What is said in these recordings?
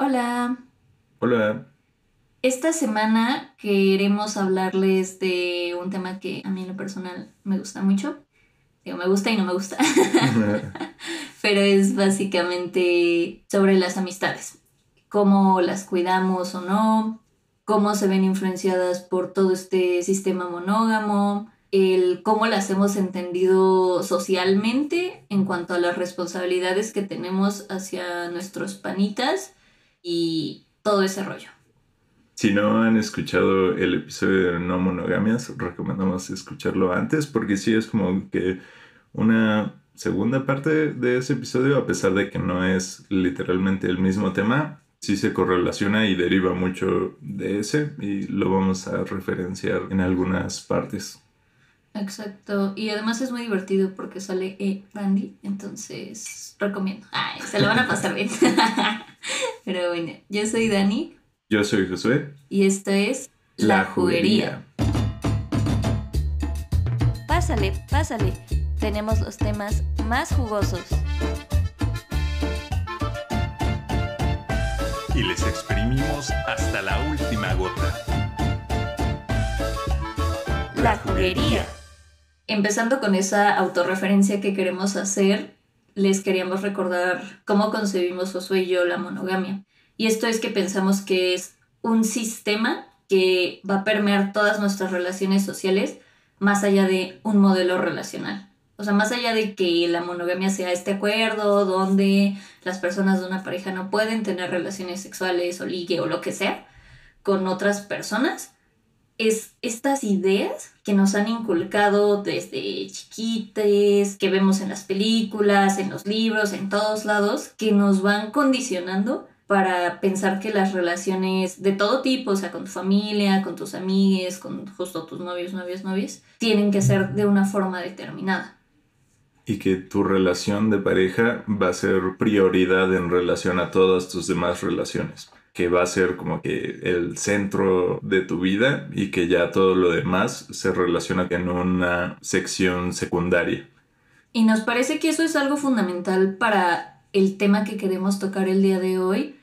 Hola. Hola. Esta semana queremos hablarles de un tema que a mí en lo personal me gusta mucho. Digo, me gusta y no me gusta. Pero es básicamente sobre las amistades. Cómo las cuidamos o no, cómo se ven influenciadas por todo este sistema monógamo, el cómo las hemos entendido socialmente en cuanto a las responsabilidades que tenemos hacia nuestros panitas y todo ese rollo. Si no han escuchado el episodio de No Monogamias, recomendamos escucharlo antes porque sí es como que una segunda parte de ese episodio, a pesar de que no es literalmente el mismo tema, sí se correlaciona y deriva mucho de ese y lo vamos a referenciar en algunas partes. Exacto, y además es muy divertido porque sale e. Randy, entonces recomiendo. Ay, se lo van a pasar bien. Pero bueno, yo soy Dani. Yo soy Josué. Y esto es La, Juguería. Pásale, pásale. Tenemos los temas más jugosos. Y les exprimimos hasta la última gota. La Juguería. Empezando con esa autorreferencia que queremos hacer, les queríamos recordar cómo concebimos Josué y yo la monogamia. Y esto es que pensamos que es un sistema que va a permear todas nuestras relaciones sociales más allá de un modelo relacional. O sea, más allá de que la monogamia sea este acuerdo donde las personas de una pareja no pueden tener relaciones sexuales o ligue o lo que sea con otras personas, es estas ideas que nos han inculcado desde chiquites, que vemos en las películas, en los libros, en todos lados, que nos van condicionando para pensar que las relaciones de todo tipo, o sea, con tu familia, con tus amigues, con justo tus novios, novias, novias, tienen que ser de una forma determinada. Y que tu relación de pareja va a ser prioridad en relación a todas tus demás relaciones que va a ser como que el centro de tu vida y que ya todo lo demás se relaciona en una sección secundaria. Y nos parece que eso es algo fundamental para el tema que queremos tocar el día de hoy,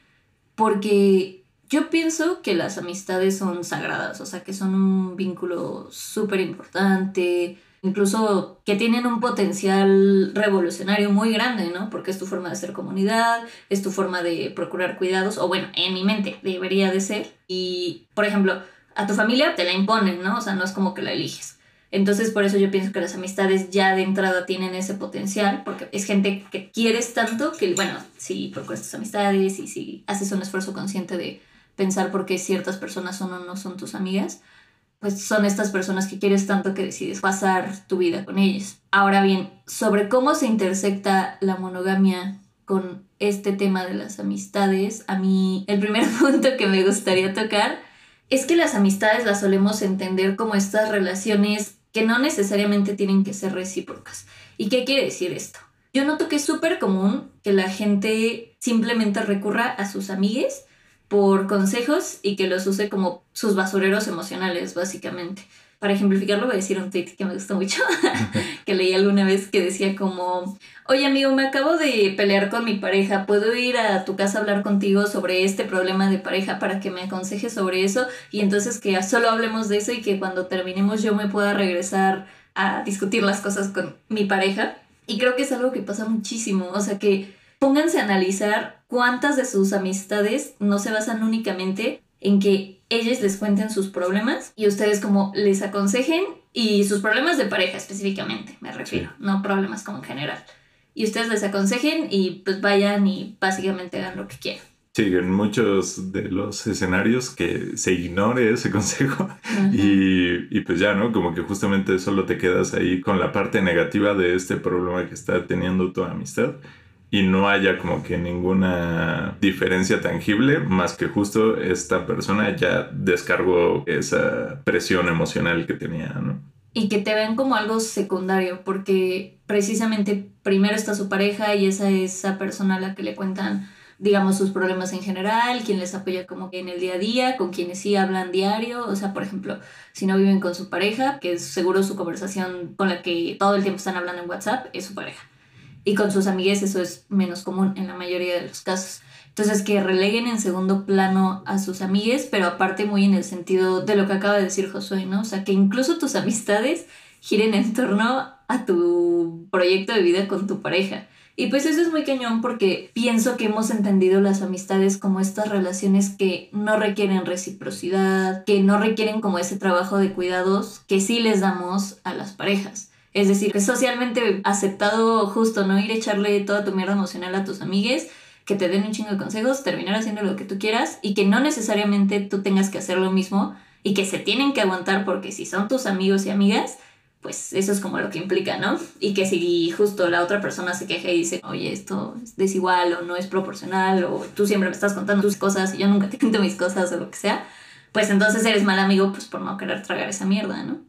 porque yo pienso que las amistades son sagradas, o sea, que son un vínculo súper importante, incluso que tienen un potencial revolucionario muy grande, ¿no? Porque es tu forma de hacer comunidad, es tu forma de procurar cuidados, o bueno, en mi mente debería de ser. Y, por ejemplo, a tu familia te la imponen, ¿no? O sea, no es como que la eliges. Entonces, por eso yo pienso que las amistades ya de entrada tienen ese potencial, porque es gente que quieres tanto que, bueno, si procuras tus amistades y si haces un esfuerzo consciente de pensar por qué ciertas personas son o no son tus amigas, pues son estas personas que quieres tanto que decides pasar tu vida con ellas. Ahora bien, sobre cómo se intersecta la monogamia con este tema de las amistades, a mí el primer punto que me gustaría tocar es que las amistades las solemos entender como estas relaciones que no necesariamente tienen que ser recíprocas. ¿Y qué quiere decir esto? Yo noto que es súper común que la gente simplemente recurra a sus amigues por consejos y que los use como sus basureros emocionales, básicamente. Para ejemplificarlo, voy a decir un tweet que me gustó mucho, que leí alguna vez que decía como, oye amigo, me acabo de pelear con mi pareja, ¿puedo ir a tu casa a hablar contigo sobre este problema de pareja para que me aconsejes sobre eso? Y entonces que solo hablemos de eso y que cuando terminemos yo me pueda regresar a discutir las cosas con mi pareja. Y creo que es algo que pasa muchísimo, o sea que pónganse a analizar cuántas de sus amistades no se basan únicamente en que ellos les cuenten sus problemas y ustedes como les aconsejen y sus problemas de pareja específicamente, me refiero, no problemas como en general. Y ustedes les aconsejen y pues vayan y básicamente hagan lo que quieran. Sí, en muchos de los escenarios que se ignore ese consejo y, y, pues ya, ¿no? Como que justamente solo te quedas ahí con la parte negativa de este problema que está teniendo tu amistad y no haya como que ninguna diferencia tangible más que justo esta persona ya descargó esa presión emocional que tenía, ¿no? Y que te ven como algo secundario, porque precisamente primero está su pareja y esa es esa persona a la que le cuentan, digamos, sus problemas en general, quien les apoya como que en el día a día, con quienes sí hablan diario, o sea, por ejemplo, si no viven con su pareja, que es seguro su conversación con la que todo el tiempo están hablando en WhatsApp, es su pareja y con sus amigas eso es menos común en la mayoría de los casos. Entonces que releguen en segundo plano a sus amigues, pero aparte muy en el sentido de lo que acaba de decir Josué, ¿no? O sea, que incluso tus amistades giren en torno a tu proyecto de vida con tu pareja. Y pues eso es muy cañón porque pienso que hemos entendido las amistades como estas relaciones que no requieren reciprocidad, que no requieren como ese trabajo de cuidados que sí les damos a las parejas. Es decir, que es socialmente aceptado justo no ir a echarle toda tu mierda emocional a tus amigues, que te den un chingo de consejos, terminar haciendo lo que tú quieras y que no necesariamente tú tengas que hacer lo mismo y que se tienen que aguantar porque si son tus amigos y amigas, pues eso es como lo que implica, ¿no? Y que si justo la otra persona se queja y dice, oye, esto es desigual o no es proporcional o tú siempre me estás contando tus cosas y yo nunca te cuento mis cosas o lo que sea, pues entonces eres mal amigo pues por no querer tragar esa mierda, ¿no?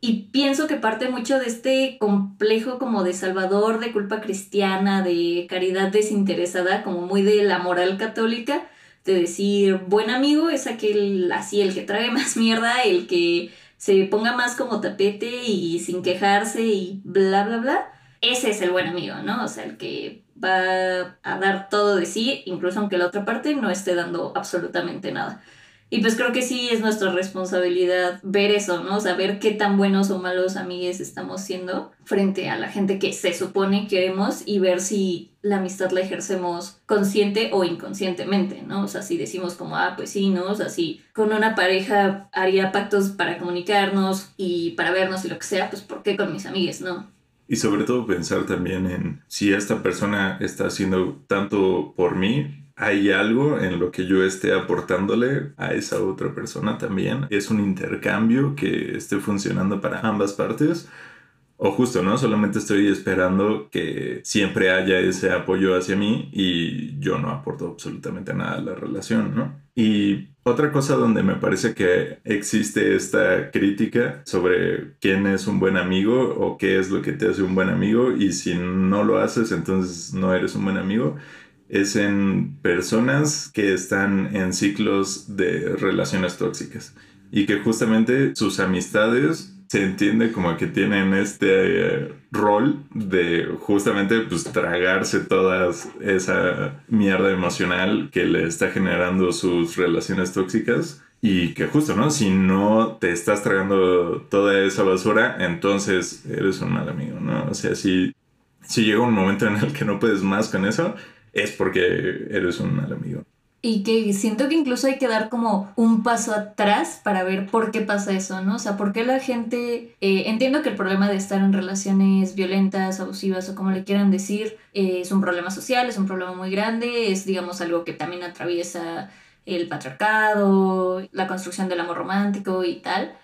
Y pienso que parte mucho de este complejo como de salvador, de culpa cristiana, de caridad desinteresada, como muy de la moral católica, de decir, buen amigo es aquel así, el que trae más mierda, el que se ponga más como tapete y sin quejarse y bla, bla, bla, ese es el buen amigo, ¿no? O sea, el que va a dar todo de sí, incluso aunque la otra parte no esté dando absolutamente nada. Y pues creo que sí es nuestra responsabilidad ver eso, ¿no? Saber qué tan buenos o malos amigues estamos siendo frente a la gente que se supone queremos y ver si la amistad la ejercemos consciente o inconscientemente, ¿no? O sea, si decimos como, ah, pues sí, ¿no? O sea, si con una pareja haría pactos para comunicarnos y para vernos y lo que sea, pues ¿por qué con mis amigues, no? Y sobre todo pensar también en si esta persona está haciendo tanto por mí hay algo en lo que yo esté aportándole a esa otra persona también. Es un intercambio que esté funcionando para ambas partes. O justo, ¿no? Solamente estoy esperando que siempre haya ese apoyo hacia mí y yo no aporto absolutamente nada a la relación, ¿no? Y otra cosa donde me parece que existe esta crítica sobre quién es un buen amigo o qué es lo que te hace un buen amigo y si no lo haces entonces no eres un buen amigo es en personas que están en ciclos de relaciones tóxicas y que justamente sus amistades se entiende como que tienen este eh, rol de justamente pues tragarse toda esa mierda emocional que le está generando sus relaciones tóxicas y que justo, ¿no? Si no te estás tragando toda esa basura, entonces eres un mal amigo, ¿no? O sea, si, si llega un momento en el que no puedes más con eso, es porque eres un mal amigo. Y que siento que incluso hay que dar como un paso atrás para ver por qué pasa eso, ¿no? O sea, por qué la gente... Eh, entiendo que el problema de estar en relaciones violentas, abusivas o como le quieran decir, eh, es un problema social, es un problema muy grande, es digamos algo que también atraviesa el patriarcado, la construcción del amor romántico y tal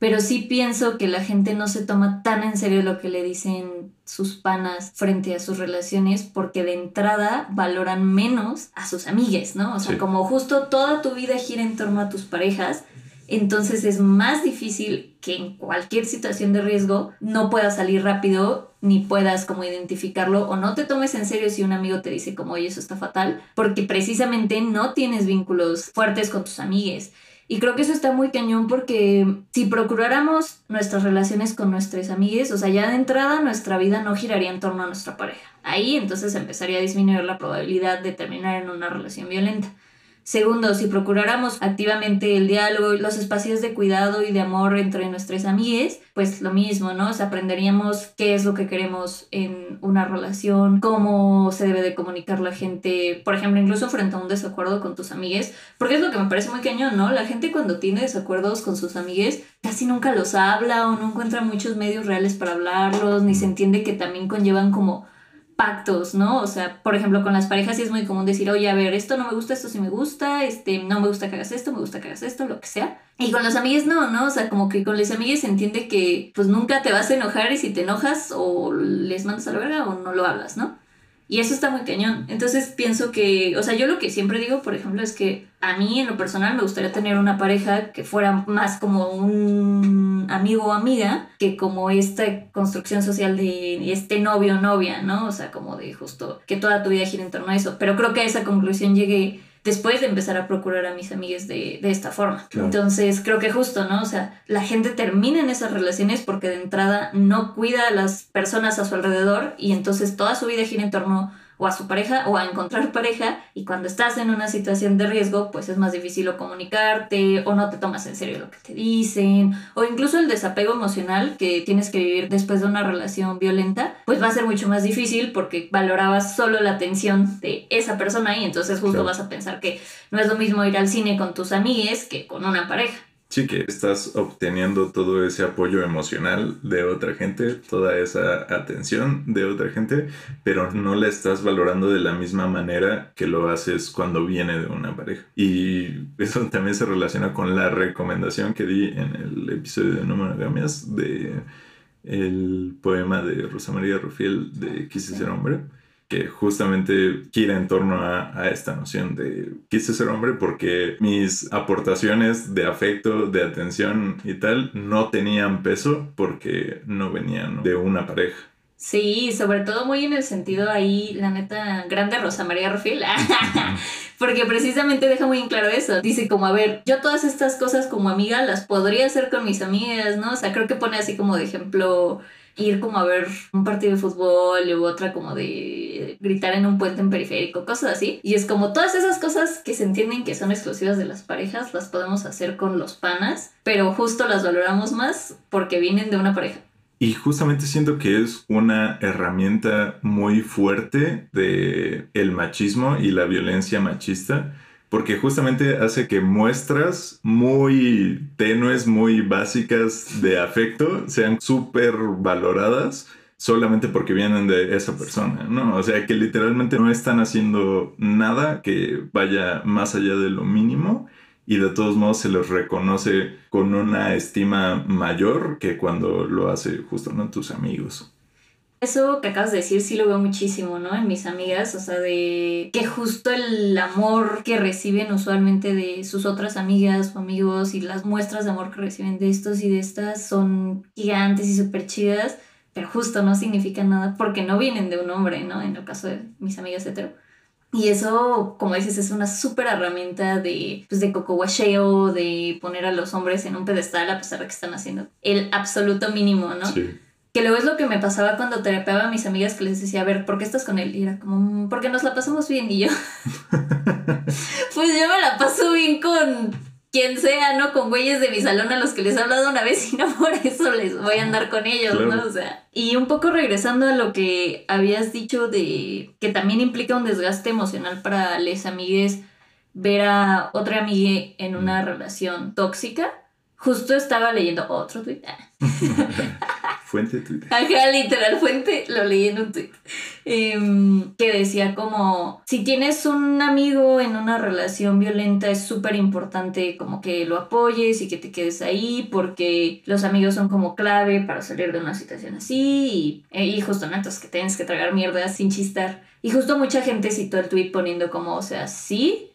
pero sí pienso que la gente no se toma tan en serio lo que le dicen sus panas frente a sus relaciones porque de entrada valoran menos a sus amigues, ¿no? O sea, como justo toda tu vida gira en torno a tus parejas, entonces es más difícil que en cualquier situación de riesgo no puedas salir rápido ni puedas como identificarlo o no te tomes en serio si un amigo te dice como, oye, eso está fatal, porque precisamente no tienes vínculos fuertes con tus amigues. Y creo que eso está muy cañón porque si procuráramos nuestras relaciones con nuestros amigues, o sea, ya de entrada nuestra vida no giraría en torno a nuestra pareja. Ahí entonces empezaría a disminuir la probabilidad de terminar en una relación violenta. Segundo, si procuráramos activamente el diálogo y los espacios de cuidado y de amor entre nuestras amigues, pues lo mismo, ¿no? O aprenderíamos qué es lo que queremos en una relación, cómo se debe de comunicar la gente, por ejemplo, incluso frente a un desacuerdo con tus amigues, porque es lo que me parece muy cañón, ¿no? La gente cuando tiene desacuerdos con sus amigues casi nunca los habla o no encuentra muchos medios reales para hablarlos, ni se entiende que también conllevan como pactos, ¿no? O sea, por ejemplo, con las parejas sí es muy común decir, oye, a ver, esto no me gusta, esto sí me gusta, este, no me gusta que hagas esto, me gusta que hagas esto, lo que sea. Y con los amigos no, ¿no? O sea, como que con los amigos se entiende que pues nunca te vas a enojar y si te enojas o les mandas a la verga o no lo hablas, ¿no? Y eso está muy cañón. Entonces pienso que, o sea, yo lo que siempre digo, por ejemplo, es que a mí en lo personal me gustaría tener una pareja que fuera más como un amigo o amiga que como esta construcción social de este novio o novia, ¿no? O sea, como de justo que toda tu vida gira en torno a eso. Pero creo que a esa conclusión llegué después de empezar a procurar a mis amigas de, de esta forma. Entonces, creo que justo, ¿no? O sea, la gente termina en esas relaciones porque de entrada no cuida a las personas a su alrededor y entonces toda su vida gira en torno o a su pareja o a encontrar pareja y cuando estás en una situación de riesgo pues es más difícil comunicarte o no te tomas en serio lo que te dicen o incluso el desapego emocional que tienes que vivir después de una relación violenta pues va a ser mucho más difícil porque valorabas solo la atención de esa persona y entonces justo vas a pensar que no es lo mismo ir al cine con tus amigues que con una pareja. Sí, que estás obteniendo todo ese apoyo emocional de otra gente, toda esa atención de otra gente, pero no la estás valorando de la misma manera que lo haces cuando viene de una pareja. Y eso también se relaciona con la recomendación que di en el episodio de No monogamias de el poema de Rosa María Rufiel de Quise ser hombre que justamente gira en torno a, esta noción de quise ser hombre porque mis aportaciones de afecto, de atención y tal no tenían peso porque no venían de una pareja. Sí, sobre todo muy en el sentido ahí, la neta, grande Rosa María Rufil, porque precisamente deja muy en claro eso. Dice como, a ver, yo todas estas cosas como amiga las podría hacer con mis amigas, ¿no? O sea, creo que pone así como de ejemplo ir como a ver un partido de fútbol u otra como de gritar en un puente en periférico, cosas así. Y es como todas esas cosas que se entienden que son exclusivas de las parejas, las podemos hacer con los panas, pero justo las valoramos más porque vienen de una pareja. Y justamente siento que es una herramienta muy fuerte de el machismo y la violencia machista porque justamente hace que muestras muy tenues, muy básicas de afecto sean súper valoradas solamente porque vienen de esa persona, ¿no? O sea, que literalmente no están haciendo nada que vaya más allá de lo mínimo y de todos modos se les reconoce con una estima mayor que cuando lo hace justo, ¿no? Tus amigos. Eso que acabas de decir sí lo veo muchísimo, ¿no? En mis amigas, o sea, de que justo el amor que reciben usualmente de sus otras amigas o amigos y las muestras de amor que reciben de estos y de estas son gigantes y súper chidas, pero justo no significan nada porque no vienen de un hombre, ¿no? En el caso de mis amigas hetero. Y eso, como dices, es una súper herramienta de, pues, de cocoguacheo, de poner a los hombres en un pedestal a pesar de que están haciendo el absoluto mínimo, ¿no? Sí. Que luego es lo que me pasaba cuando terapeaba a mis amigas que les decía, a ver, ¿por qué estás con él? Y era como, mm, porque nos la pasamos bien. Y yo, pues yo me la paso bien con quien sea, ¿no? Con güeyes de mi salón a los que les he hablado una vez y no por eso les voy a andar con ellos, ¿no? O sea, y un poco regresando a lo que habías dicho de que también implica un desgaste emocional para les amigues ver a otra amiga en una relación tóxica. Justo estaba leyendo otro tweet. Fuente Twitter. Ajá, literal, fuente, lo leí en un tweet. Em, que decía como, si tienes un amigo en una relación violenta es súper importante como que lo apoyes y que te quedes ahí porque los amigos son como clave para salir de una situación así y, eh, y justo, ¿no? Entonces que tienes que tragar mierda sin chistar. Y justo mucha gente citó el tweet poniendo como, o sea, sí,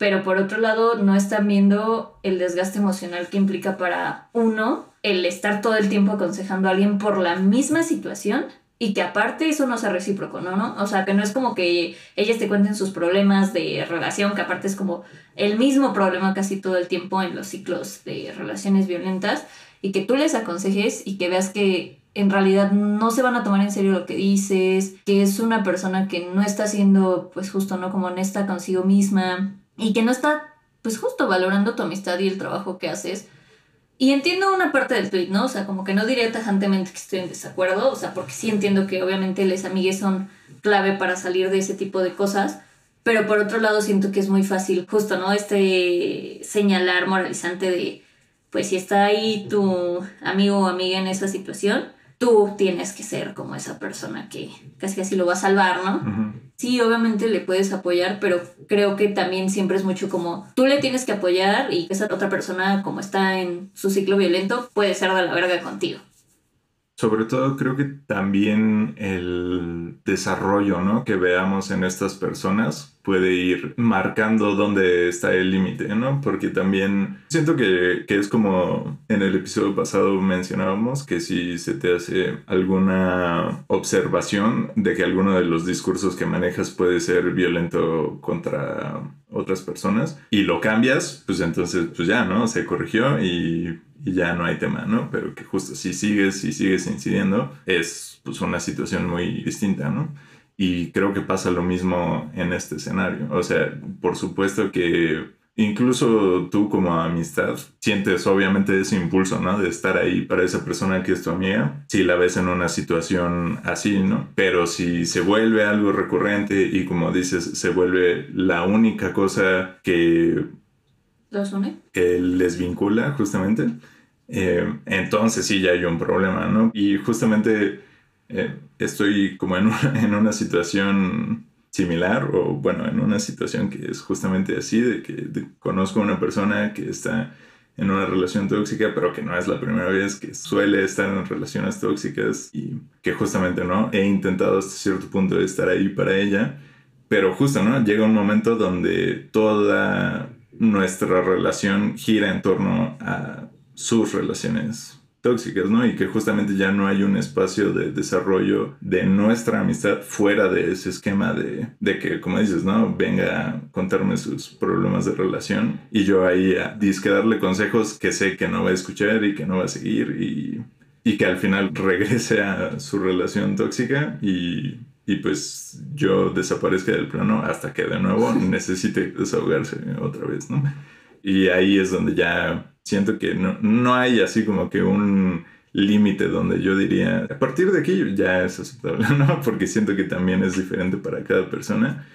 pero por otro lado no están viendo el desgaste emocional que implica para uno el estar todo el tiempo aconsejando a alguien por la misma situación y que aparte eso no sea recíproco, ¿no? ¿no? O sea, que no es como que ellas te cuenten sus problemas de relación, que aparte es como el mismo problema casi todo el tiempo en los ciclos de relaciones violentas, y que tú les aconsejes y que veas que en realidad no se van a tomar en serio lo que dices, que es una persona que no está siendo, pues justo, ¿no? Como honesta consigo misma y que no está, pues justo valorando tu amistad y el trabajo que haces y entiendo una parte del tweet, ¿no? O sea, como que no diría tajantemente que estoy en desacuerdo, o sea, porque sí entiendo que obviamente les amigues son clave para salir de ese tipo de cosas, pero por otro lado siento que es muy fácil, justo, ¿no? Este señalar moralizante de, pues si está ahí tu amigo o amiga en esa situación, tú tienes que ser como esa persona que casi casi lo va a salvar, ¿no? Sí, obviamente le puedes apoyar, pero creo que también siempre es mucho como tú le tienes que apoyar y esa otra persona, como está en su ciclo violento, puede ser de la verga contigo. Sobre todo creo que también el desarrollo ¿no? que veamos en estas personas puede ir marcando dónde está el límite, ¿no? Porque también siento que, que, es como en el episodio pasado mencionábamos que si se te hace alguna observación de que alguno de los discursos que manejas puede ser violento contra otras personas y lo cambias, pues entonces pues ya, ¿no? Se corrigió y y ya no hay tema, ¿no? Pero que justo si sigues y sigues incidiendo es pues una situación muy distinta, ¿no? Y creo que pasa lo mismo en este escenario. O sea, por supuesto que incluso tú como amistad sientes obviamente ese impulso, ¿no? De estar ahí para esa persona que es tu amiga, si la ves en una situación así, ¿no? Pero si se vuelve algo recurrente y como dices, se vuelve la única cosa que... ¿Los une? Que les vincula justamente, eh, entonces sí ya hay un problema, ¿no? Y justamente eh, estoy como en en una situación similar o bueno, en una situación que es justamente así, de que conozco a una persona que está en una relación tóxica, pero que no es la primera vez que suele estar en relaciones tóxicas y que justamente no he intentado hasta cierto punto de estar ahí para ella, pero justo, ¿no? Llega un momento donde toda nuestra relación gira en torno a sus relaciones tóxicas, ¿no? Y que justamente ya no hay un espacio de desarrollo de nuestra amistad fuera de ese esquema de, de que, como dices, ¿no? Venga a contarme sus problemas de relación y yo ahí a disque darle consejos que sé que no va a escuchar y que no va a seguir y, y que al final regrese a su relación tóxica y y pues yo desaparezca del plano hasta que de nuevo necesite desahogarse otra vez, ¿no? Y ahí es donde ya siento que no, no hay así como que un límite donde yo diría, a partir de aquí ya es aceptable, ¿no? Porque siento que también es diferente para cada persona,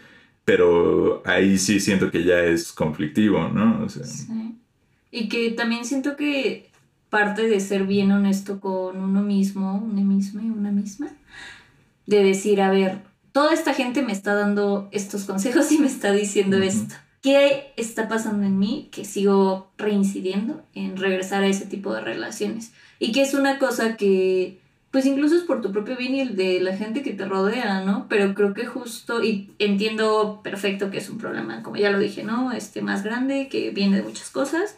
pero ahí sí siento que ya es conflictivo, ¿no? sí. Y que también siento que parte de ser bien honesto con uno mismo, una misma y una misma, de decir, a ver, toda esta gente me está dando estos consejos y me está diciendo esto. ¿Qué está pasando en mí que sigo reincidiendo en regresar a ese tipo de relaciones? Y que es una cosa que, pues incluso es por tu propio bien y el de la gente que te rodea, ¿no? Pero creo que justo, y entiendo perfecto que es un problema, como ya lo dije, ¿no? Este más grande, que viene de muchas cosas.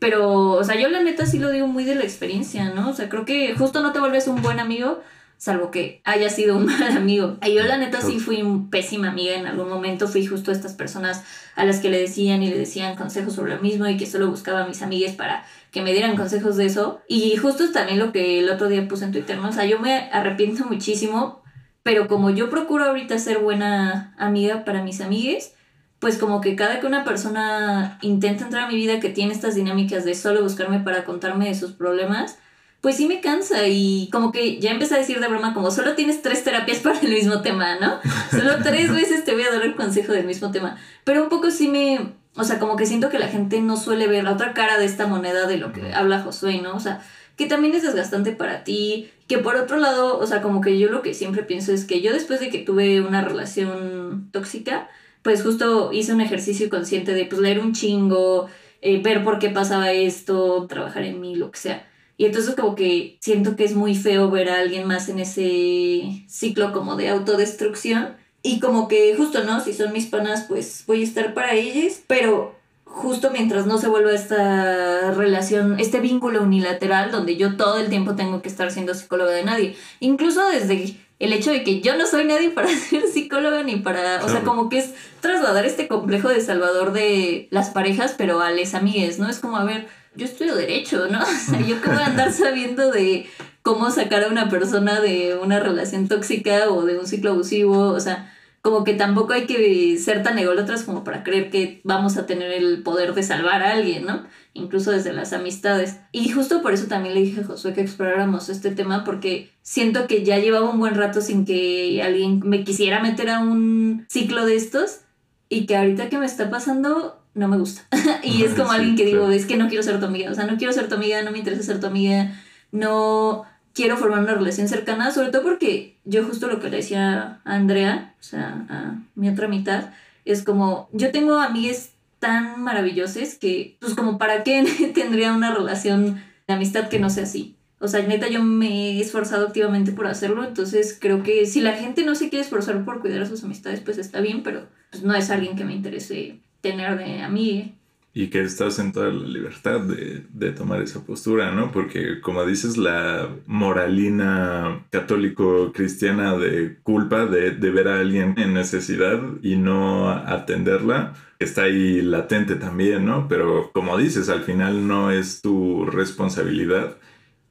Pero, o sea, yo la neta sí lo digo muy de la experiencia, ¿no? O sea, creo que justo no te vuelves un buen amigo salvo que haya sido un mal amigo. Y yo la neta sí fui un pésima amiga en algún momento, fui justo a estas personas a las que le decían y le decían consejos sobre lo mismo y que solo buscaba a mis amigas para que me dieran consejos de eso. Y justo es también lo que el otro día puse en Twitter, ¿no? O sea, yo me arrepiento muchísimo, pero como yo procuro ahorita ser buena amiga para mis amigues, pues como que cada que una persona intenta entrar a mi vida que tiene estas dinámicas de solo buscarme para contarme de sus problemas, pues sí me cansa y como que ya empecé a decir de broma como solo tienes tres terapias para el mismo tema, ¿no? Solo tres veces te voy a dar el consejo del mismo tema. Pero un poco sí me, o sea, como que siento que la gente no suele ver la otra cara de esta moneda de lo que habla Josué, ¿no? O sea, que también es desgastante para ti, que por otro lado, o sea, como que yo lo que siempre pienso es que yo después de que tuve una relación tóxica, pues justo hice un ejercicio consciente de pues leer un chingo, eh, ver por qué pasaba esto, trabajar en mí, lo que sea. Y entonces como que siento que es muy feo ver a alguien más en ese ciclo como de autodestrucción. Y como que justo, ¿no? Si son mis panas, pues voy a estar para ellos. Pero justo mientras no se vuelva esta relación, este vínculo unilateral donde yo todo el tiempo tengo que estar siendo psicóloga de nadie. Incluso desde el hecho de que yo no soy nadie para ser psicóloga ni para, o sea, como que es trasladar este complejo de salvador de las parejas, pero a les amigues, ¿no? Es como, a ver, yo estudio derecho, ¿no? O sea, yo que voy a andar sabiendo de cómo sacar a una persona de una relación tóxica o de un ciclo abusivo, o sea, como que tampoco hay que ser tan ególatras como para creer que vamos a tener el poder de salvar a alguien, ¿no? Incluso desde las amistades. Y justo por eso también le dije a Josué que exploráramos este tema porque siento que ya llevaba un buen rato sin que alguien me quisiera meter a un ciclo de estos y que ahorita que me está pasando no me gusta. y es como alguien que digo, es que no quiero ser tu amiga, o sea, no quiero ser tu amiga, no me interesa ser tu amiga, no quiero formar una relación cercana, sobre todo porque yo justo lo que le decía a Andrea, o sea, a mi otra mitad, es como, yo tengo amigas tan maravillosas que, pues como, ¿para qué tendría una relación de amistad que no sea así? O sea, neta, yo me he esforzado activamente por hacerlo, entonces creo que si la gente no se quiere esforzar por cuidar a sus amistades, pues está bien, pero pues, no es alguien que me interese tener de a mí. Y que estás en toda la libertad de, de, tomar esa postura, ¿no? Porque como dices, la moralina católico-cristiana de culpa de, de ver a alguien en necesidad y no atenderla, está ahí latente también, ¿no? Pero como dices, al final no es tu responsabilidad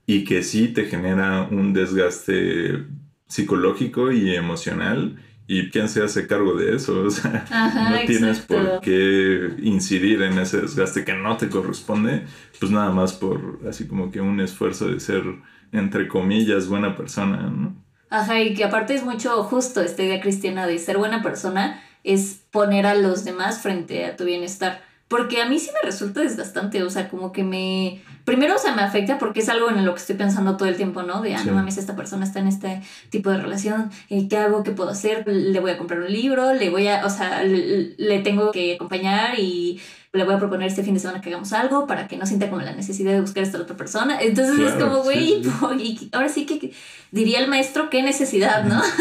y que sí te genera un desgaste psicológico y emocional ¿Y quién se hace cargo de eso? O sea, Ajá, no tienes exacto. por qué incidir en ese desgaste que no te corresponde, pues nada más por así como que un esfuerzo de ser, entre comillas, buena persona, ¿no? Ajá, y que aparte es mucho justo esta idea cristiana de ser buena persona, es poner a los demás frente a tu bienestar. Porque a mí sí me resulta desgastante, o sea, como que me... Primero, o sea, me afecta porque es algo en lo que estoy pensando todo el tiempo, ¿no? De, ah, Sí. no mames, esta persona está en este tipo de relación, eh, ¿qué hago? ¿Qué puedo hacer? Le voy a comprar un libro, le voy a, o sea, le, le tengo que acompañar y le voy a proponer este fin de semana que hagamos algo para que no sienta como la necesidad de buscar a esta otra persona. Entonces es como, güey, sí, ahora sí que diría el maestro, qué necesidad, ¿no?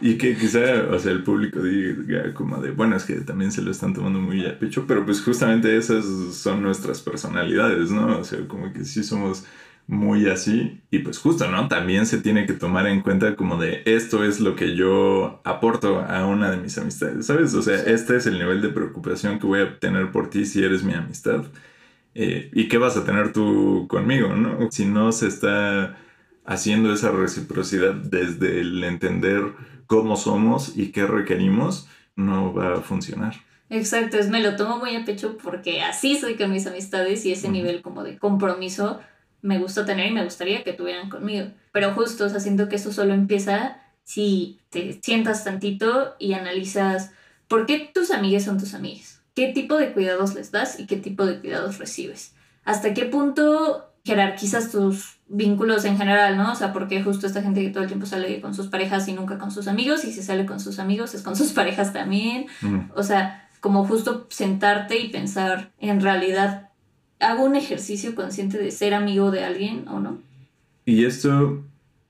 Y que quizá, o sea, el público diga como de, bueno, es que también se lo están tomando muy a pecho, pero pues justamente esas son nuestras personalidades, ¿no? O sea, como que sí somos muy así y pues justo, ¿no? También se tiene que tomar en cuenta como de esto es lo que yo aporto a una de mis amistades, ¿sabes? O sea, este es el nivel de preocupación que voy a tener por ti si eres mi amistad. Eh, ¿Y qué vas a tener tú conmigo, no? Si no se está haciendo esa reciprocidad desde el entender cómo somos y qué requerimos, no va a funcionar. Exacto, es me lo tomo muy a pecho porque así soy con mis amistades y ese nivel como de compromiso me gusta tener y me gustaría que tuvieran conmigo. Pero justo, o sea, siento que eso solo empieza si te sientas tantito y analizas por qué tus amigas son tus amigas, qué tipo de cuidados les das y qué tipo de cuidados recibes, hasta qué punto jerarquizas tus vínculos en general, ¿no? O sea, porque justo esta gente que todo el tiempo sale con sus parejas y nunca con sus amigos, y si sale con sus amigos es con sus parejas también. Mm. O sea, como justo sentarte y pensar, en realidad, ¿hago un ejercicio consciente de ser amigo de alguien o no? Y esto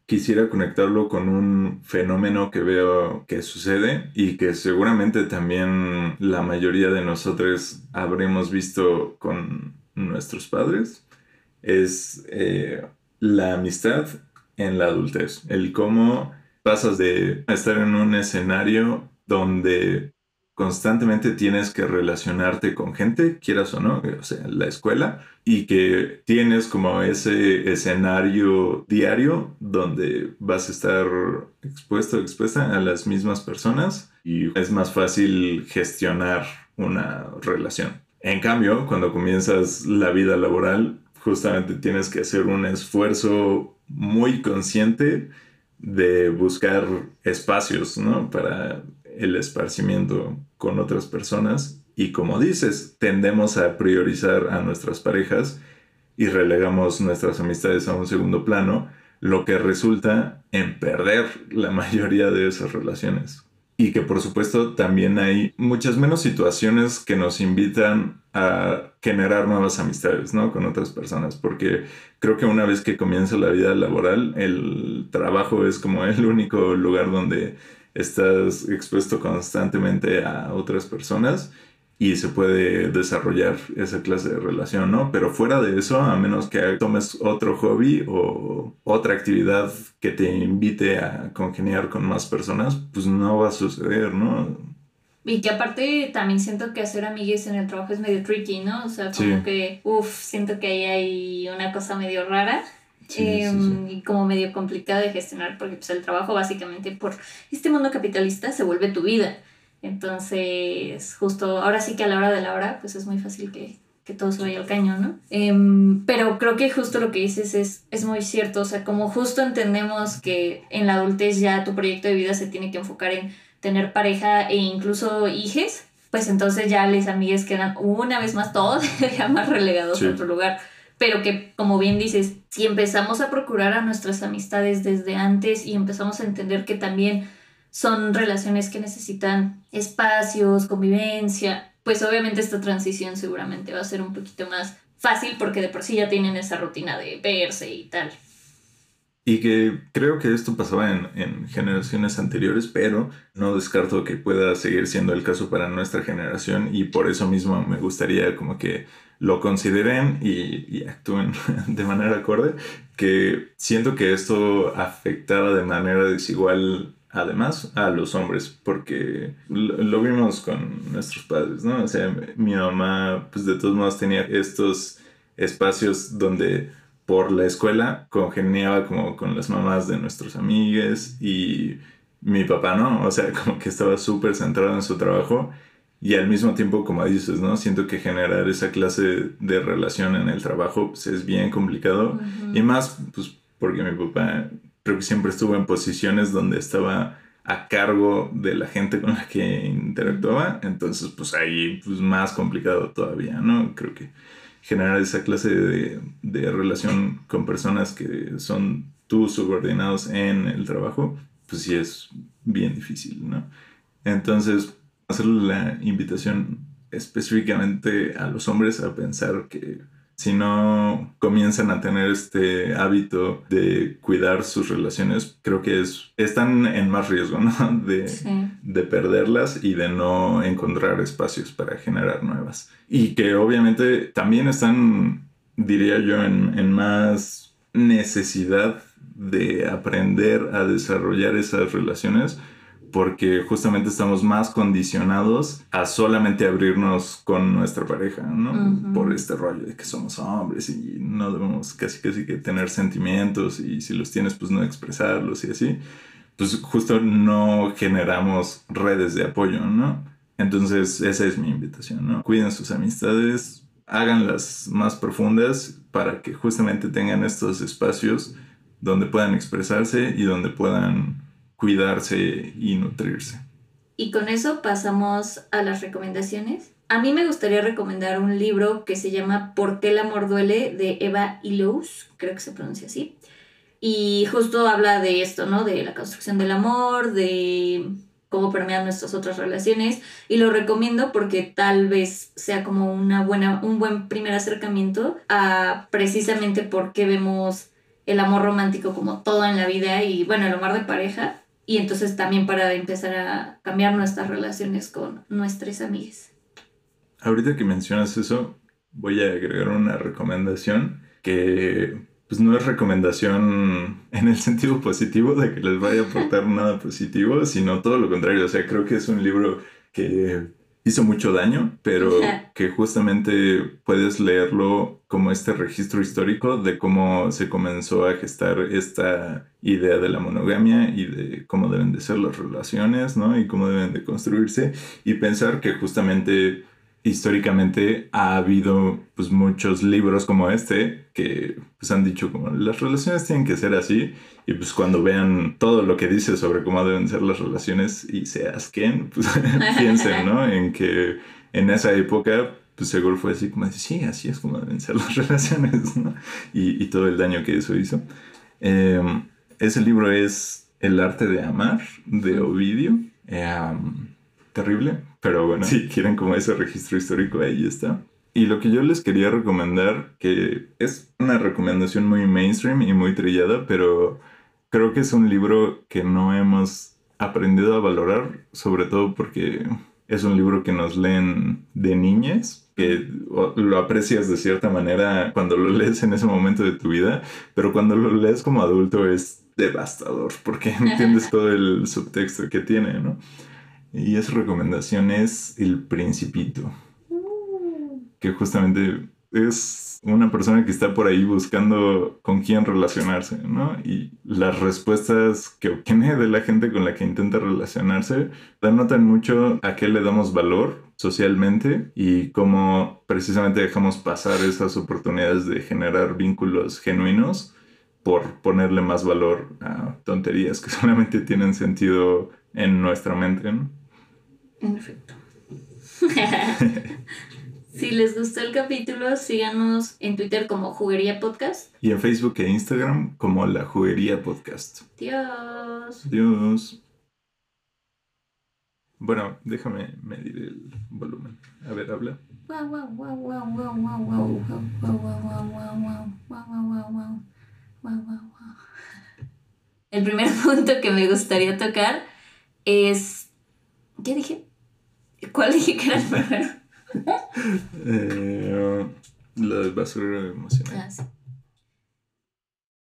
quisiera conectarlo con un fenómeno que veo que sucede y que seguramente también la mayoría de nosotros habremos visto con nuestros padres, es eh, la amistad en la adultez. El cómo pasas de estar en un escenario donde constantemente tienes que relacionarte con gente, quieras o no, o sea, la escuela, y que tienes como ese escenario diario donde vas a estar expuesto, expuesta a las mismas personas y es más fácil gestionar una relación. En cambio, cuando comienzas la vida laboral, justamente tienes que hacer un esfuerzo muy consciente de buscar espacios, ¿no? Para el esparcimiento con otras personas. Y como dices, tendemos a priorizar a nuestras parejas y relegamos nuestras amistades a un segundo plano, lo que resulta en perder la mayoría de esas relaciones. Y que por supuesto también hay muchas menos situaciones que nos invitan a generar nuevas amistades, ¿no? Con otras personas, porque creo que una vez que comienza la vida laboral, el trabajo es como el único lugar donde estás expuesto constantemente a otras personas y se puede desarrollar esa clase de relación, ¿no? Pero fuera de eso, a menos que tomes otro hobby o otra actividad que te invite a congeniar con más personas, pues no va a suceder, ¿no? Y que aparte también siento que hacer amigues en el trabajo es medio tricky, ¿no? O sea, como Sí. que, uff, siento que ahí hay una cosa medio rara. Sí, sí, em, sí. y como medio complicada de gestionar porque pues el trabajo básicamente por este mundo capitalista se vuelve tu vida entonces justo ahora sí que a la hora de la hora pues es muy fácil que, que todo se vaya al caño, ¿no? Em, pero creo que justo lo que dices es, es muy cierto, o sea, como justo entendemos que en la adultez ya tu proyecto de vida se tiene que enfocar en tener pareja e incluso hijes, pues entonces ya les amigues quedan una vez más todos ya más relegados Sí. a otro lugar. Pero que, como bien dices, si empezamos a procurar a nuestras amistades desde antes y empezamos a entender que también son relaciones que necesitan espacios, convivencia, pues obviamente esta transición seguramente va a ser un poquito más fácil porque de por sí ya tienen esa rutina de verse y tal. Y que creo que esto pasaba en, en generaciones anteriores, pero no descarto que pueda seguir siendo el caso para nuestra generación y por eso mismo me gustaría como que lo consideren y, y actúen de manera acorde, que siento que esto afectaba de manera desigual además a los hombres, porque lo, vimos con nuestros padres, ¿no? O sea, mi mamá pues de todos modos tenía estos espacios donde por la escuela congeniaba como con las mamás de nuestros amigues y Mi papá no, o sea, como que estaba súper centrado en su trabajo. Y al mismo tiempo, como dices, ¿no? Siento que generar esa clase de relación en el trabajo pues, es bien complicado. Y más, pues, porque mi papá creo que siempre estuvo en posiciones donde estaba a cargo de la gente con la que interactuaba, entonces pues ahí pues más complicado todavía, ¿no? Creo que generar esa clase de, de relación con personas que son tus subordinados en el trabajo, pues sí es bien difícil, ¿no? Entonces, hacerle la invitación específicamente a los hombres a pensar que si no comienzan a tener este hábito de cuidar sus relaciones, creo que es, están en más riesgo, ¿no? De, de perderlas y de no encontrar espacios para generar nuevas. Y que obviamente también están, diría yo, en, en más necesidad de aprender a desarrollar esas relaciones porque justamente estamos más condicionados a solamente abrirnos con nuestra pareja, ¿no? Por este rollo de que somos hombres y no debemos casi casi que tener sentimientos y si los tienes pues no expresarlos y así, pues justo no generamos redes de apoyo, ¿no? Entonces esa es mi invitación, ¿no? Cuiden sus amistades, háganlas más profundas para que justamente tengan estos espacios donde puedan expresarse y donde puedan cuidarse y nutrirse. Y con eso pasamos a las recomendaciones. A mí me gustaría recomendar un libro que se llama ¿Por qué el amor duele? de Eva Illouz, creo que se pronuncia así. Y justo habla de esto, ¿no? De la construcción del amor, de cómo permean nuestras otras relaciones. Y lo recomiendo porque tal vez sea como una buena, un buen primer acercamiento a precisamente por qué vemos el amor romántico como todo en la vida y bueno, el amor de pareja y entonces también para empezar a cambiar nuestras relaciones con nuestras amigas. Ahorita que mencionas eso, voy a agregar una recomendación que pues no es recomendación en el sentido positivo de que les vaya a aportar nada positivo, sino todo lo contrario. O sea, creo que es un libro que hizo mucho daño, pero que justamente puedes leerlo como este registro histórico de cómo se comenzó a gestar esta idea de la monogamia y de cómo deben de ser las relaciones, ¿no? Y cómo deben de construirse y pensar que justamente históricamente ha habido pues muchos libros como este que pues han dicho como las relaciones tienen que ser así y pues cuando vean todo lo que dice sobre cómo deben ser las relaciones y se asquen pues piensen ¿no? en que en esa época pues seguro fue así como sí así es como deben ser las relaciones ¿no? y, y, todo el daño que eso hizo em, ese libro es El arte de amar de Ovidio em, terrible, pero bueno, si quieren como ese registro histórico, ahí está. Y lo que yo les quería recomendar, que es una recomendación muy mainstream y muy trillada, pero creo que es un libro que no hemos aprendido a valorar, sobre todo porque es un libro que nos leen de niñas, que lo aprecias de cierta manera cuando lo lees en ese momento de tu vida, pero cuando lo lees como adulto es devastador, porque entiendes todo el subtexto que tiene, ¿no? Y esa recomendación es El Principito. Que justamente es una persona que está por ahí buscando con quién relacionarse, ¿no? Y las respuestas que obtiene de la gente con la que intenta relacionarse denotan mucho a qué le damos valor socialmente y cómo precisamente dejamos pasar esas oportunidades de generar vínculos genuinos por ponerle más valor a tonterías que solamente tienen sentido en nuestra mente, ¿no? Perfecto. si les gustó el capítulo, síganos en Twitter como Juguería Podcast. Y en Facebook e Instagram como La Juguería Podcast. Dios. Dios. Bueno, déjame medir el volumen. A ver, habla. El primer punto que me gustaría tocar es. ¿Qué dije? ¿Cuál dije que era el primero? eh, la basura emocional. Ah, sí.